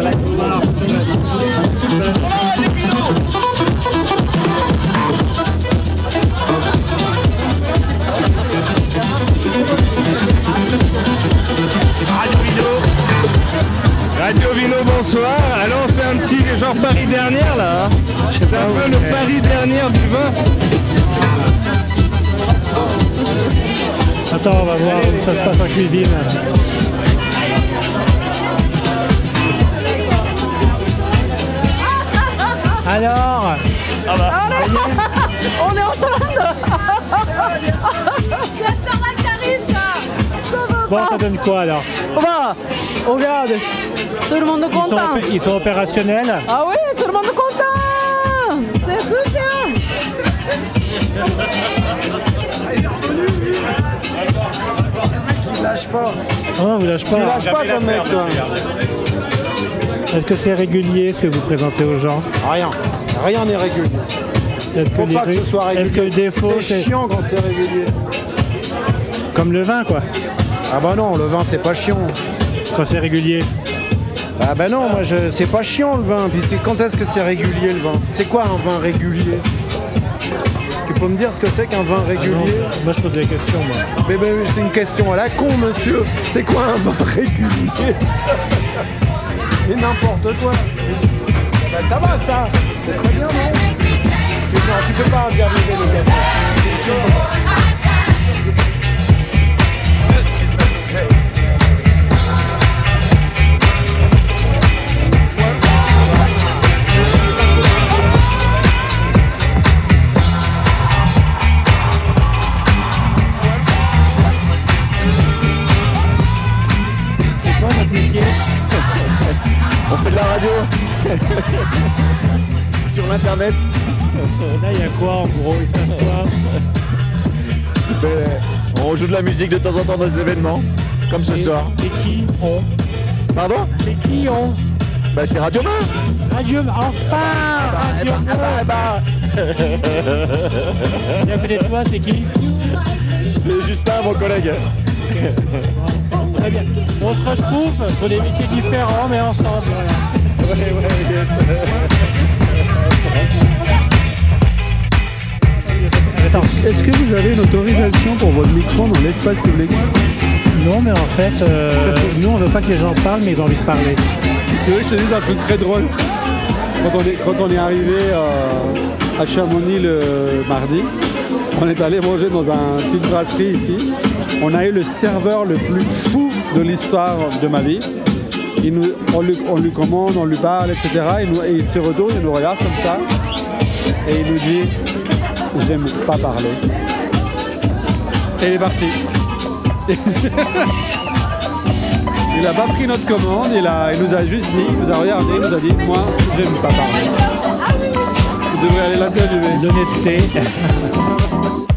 Radio Radio Vino, bonsoir. Alors on se fait un petit genre Paris dernière là. hein. C'est un peu le Paris dernière du vin. Attends, on va voir où ça se passe en cuisine. Alors On est en train de. Bon, ça donne quoi alors? Va. Regarde. Tout le monde est ils sont, content. opé- ils sont opérationnels Ah oui, tout le monde est content. C'est super. Il lâche pas. Oh, vous lâchez Tu pas. lâches pas comme mec, toi. Est-ce que c'est régulier ce que vous présentez aux gens? Rien. Rien n'est régulier. Est-ce que, pas ce soit est-ce que le régulier. défaut C'est c'est chiant quand c'est régulier. comme le vin quoi Ah bah non, le vin c'est pas chiant. Quand c'est régulier Ah bah non, moi je... c'est pas chiant le vin. Puis c'est- quand est-ce que c'est régulier le vin? C'est quoi un vin régulier? Tu peux me dire ce que c'est qu'un vin Ah régulier? Moi je pose des questions moi. Mais ben, c'est une question à la con, monsieur. C'est quoi un vin régulier? Et n'importe quoi. Bah ça va ça. C'est très bien, non? Tu- peux pas interviewer le gars. Fait de la radio sur l'internet. Là il y a quoi en gros Il quoi Ben, on joue de la musique de temps en temps dans des événements, comme ce soir. C'est qui on Pardon C'est qui on Bah c'est Radio Main Radio Enfin Radio Ah bah, Et à côté de toi c'est qui C'est Justin, mon collègue. On se retrouve sur des métiers différents mais ensemble. voilà. Ouais, ouais, yes. Est-ce que vous avez une autorisation pour votre micro dans l'espace public? Non mais en fait, euh, nous on veut pas que les gens parlent mais ils ont envie de parler. Tu veux que je te dise un truc très drôle quand on, est, quand on est arrivé euh, à Chamonix le mardi, on est allé manger dans une petite brasserie ici. On a eu le serveur le plus fou de l'histoire de ma vie. Il nous- on, lui, on lui commande, on lui parle, etc. Nous- et il se retourne, il nous regarde comme ça. Et il nous dit J'aime pas parler. Et il est parti. Il n'a pas pris notre commande, il, a, il nous a juste dit, il nous a regardé, il nous a dit Moi, j'aime pas parler. Vous devrez aller l'interviewer. L'honnêteté.